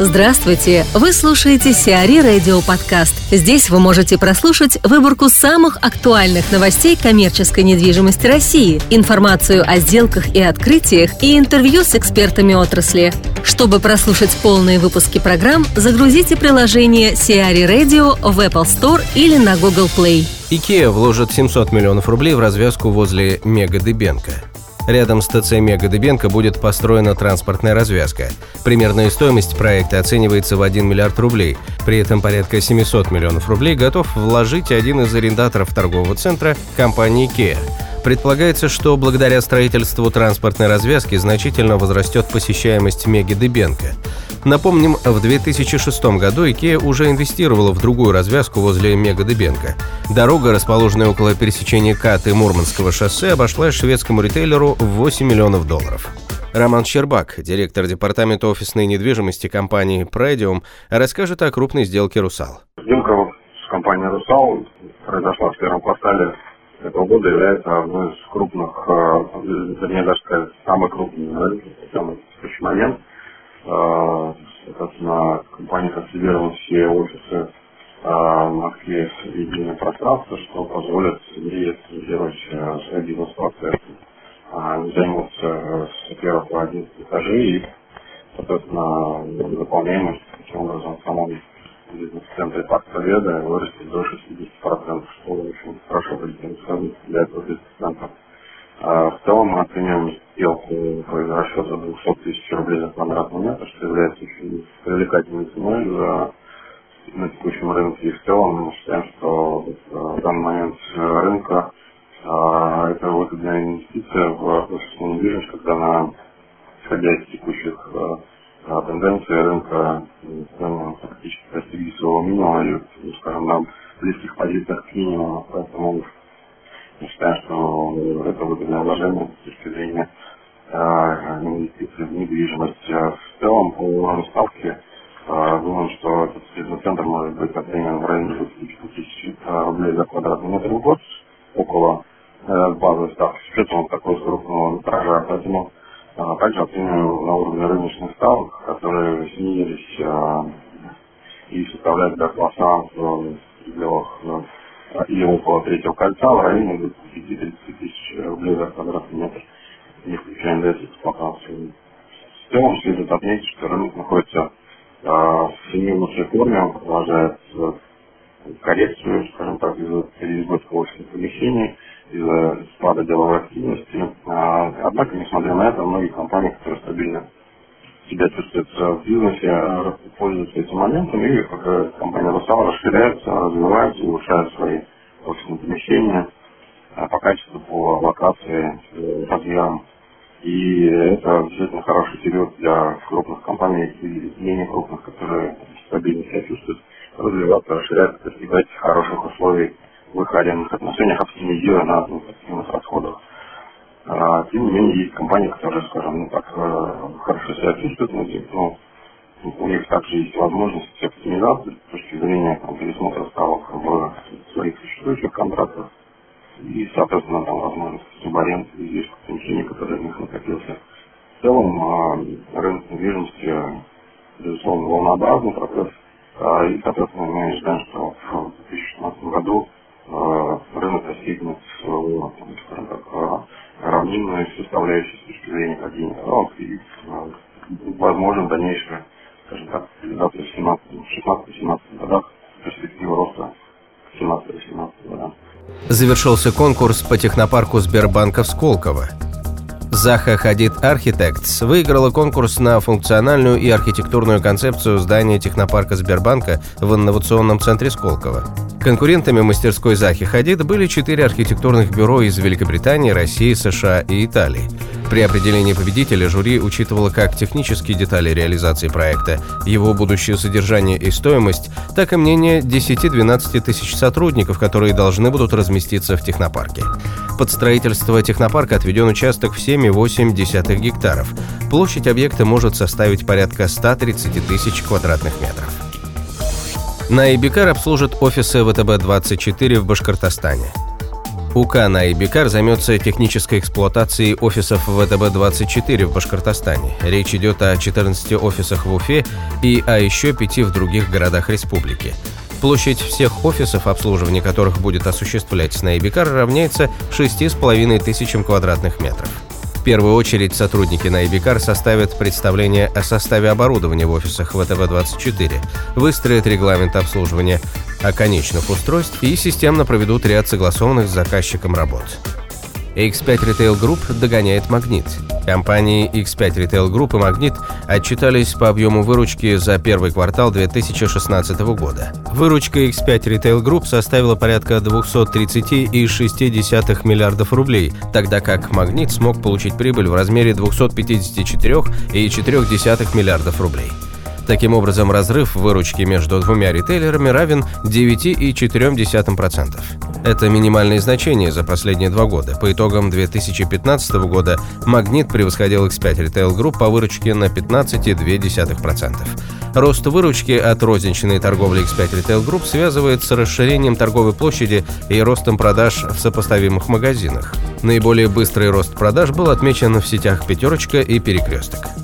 Здравствуйте! Вы слушаете Сиари Радио Подкаст. Здесь вы можете прослушать выборку самых актуальных новостей коммерческой недвижимости России, информацию о сделках и открытиях и интервью с экспертами отрасли. Чтобы прослушать полные выпуски программ, загрузите приложение Сиари Radio в Apple Store или на Google Play. Икеа вложит 700 миллионов рублей в развязку возле Мега Дебенко. Рядом с ТЦ Мега Дебенко будет построена транспортная развязка. Примерная стоимость проекта оценивается в 1 миллиард рублей. При этом порядка 700 миллионов рублей готов вложить один из арендаторов торгового центра компании IKEA. Предполагается, что благодаря строительству транспортной развязки значительно возрастет посещаемость Меги Дебенко. Напомним, в 2006 году IKEA уже инвестировала в другую развязку возле Мега Дебенко. Дорога, расположенная около пересечения Кат и Мурманского шоссе, обошлась шведскому ритейлеру в 8 миллионов долларов. Роман Щербак, директор департамента офисной недвижимости компании Predium, расскажет о крупной сделке «Русал». Сделка с компанией «Русал» произошла в первом квартале этого года, является одной из крупных, э, вернее, даже самый крупный на рынке в данный момент – соответственно, компания консолидировала все офисы а, в Москве в единое пространство, что позволит ей делать а, свой бизнес-процесс. Не заниматься с первых по 11 этажей и, соответственно, заполняемость таким образом в самом бизнес-центре Парк Победы вырастет до 60%, что, общем, хорошо будет для этого бизнес-центра. В целом мы оцениваем сделку по расчету 200 тысяч рублей за квадратный метр, что является очень привлекательной ценой за, на текущем рынке. И в целом мы считаем, что в данный момент рынка а, это выгодная инвестиция в офисную недвижимость, когда на исходя из текущих а, тенденций рынка практически достигли своего минимума или, ну, скажем, на близких позициях к минимуму, поэтому мы считаем, что это выгодное вложение с точки зрения инвестиций в недвижимость. В целом, по ставке, думаем, что этот бизнес-центр может быть оценен в районе 25 тысяч рублей за квадратный метр в год, около базовой ставки, с учетом такой крупного метража. Поэтому также оцениваем на уровне рыночных ставок, которые снизились и составляют для класса в пределах и около третьего кольца в районе 20-30 тысяч рублей за квадратный метр пока все. В целом следует отметить, что рынок находится э, в семи форме, он продолжает э, коррекцию, скажем так, из-за переизбытка офисных помещений, из-за спада деловой активности. А, однако, несмотря на это, многие компании, которые стабильно себя чувствуют в бизнесе, э, пользуются этим моментом, и пока компания Русал расширяется, развивается, улучшает и это действительно хороший период для крупных компаний и менее крупных, которые стабильно себя чувствуют, развиваться, расширяться, достигать хороших условий в их арендных отношениях, оптимизируя на административных расходах. А, тем не менее, есть компании, которые, скажем, ну, так э, хорошо себя чувствуют, но ну, у них также есть возможность оптимизации с точки зрения там, пересмотра ставок в своих существующих контрактах и, соответственно, там возможность субаренды здесь помещений, которые у них накопился. В целом, а, рынок недвижимости, безусловно, волнообразный процесс, а, и, соответственно, мы ожидаем, что в 2016 году а, рынок достигнет своего, скажем так, равнинной составляющей с точки зрения падения ставок и возможно дальнейшая, скажем так, реализация в 16-17 годах перспектива роста в 17-18 годах завершился конкурс по технопарку Сбербанка в Сколково. Заха Хадид Архитектс выиграла конкурс на функциональную и архитектурную концепцию здания технопарка Сбербанка в инновационном центре Сколково. Конкурентами мастерской Захи Хадид были четыре архитектурных бюро из Великобритании, России, США и Италии. При определении победителя жюри учитывало как технические детали реализации проекта, его будущее содержание и стоимость, так и мнение 10-12 тысяч сотрудников, которые должны будут разместиться в технопарке. Под строительство технопарка отведен участок в 7,8 гектаров. Площадь объекта может составить порядка 130 тысяч квадратных метров. На Ибикар обслужат офисы ВТБ-24 в Башкортостане. УК на Ибикар займется технической эксплуатацией офисов ВТБ-24 в Башкортостане. Речь идет о 14 офисах в Уфе и о еще пяти в других городах республики. Площадь всех офисов, обслуживание которых будет осуществлять Снайбикар, равняется 6,5 тысячам квадратных метров. Первую очередь сотрудники Найбикар составят представление о составе оборудования в офисах ВТВ-24, выстроят регламент обслуживания оконечных устройств и системно проведут ряд согласованных с заказчиком работ. X5 Retail Group догоняет «Магнит». Компании X5 Retail Group и «Магнит» отчитались по объему выручки за первый квартал 2016 года. Выручка X5 Retail Group составила порядка 230,6 миллиардов рублей, тогда как «Магнит» смог получить прибыль в размере 254,4 миллиардов рублей. Таким образом, разрыв выручки между двумя ритейлерами равен 9,4%. Это минимальные значения за последние два года. По итогам 2015 года «Магнит» превосходил X5 Retail Group по выручке на 15,2%. Рост выручки от розничной торговли X5 Retail Group связывает с расширением торговой площади и ростом продаж в сопоставимых магазинах. Наиболее быстрый рост продаж был отмечен в сетях «Пятерочка» и «Перекресток».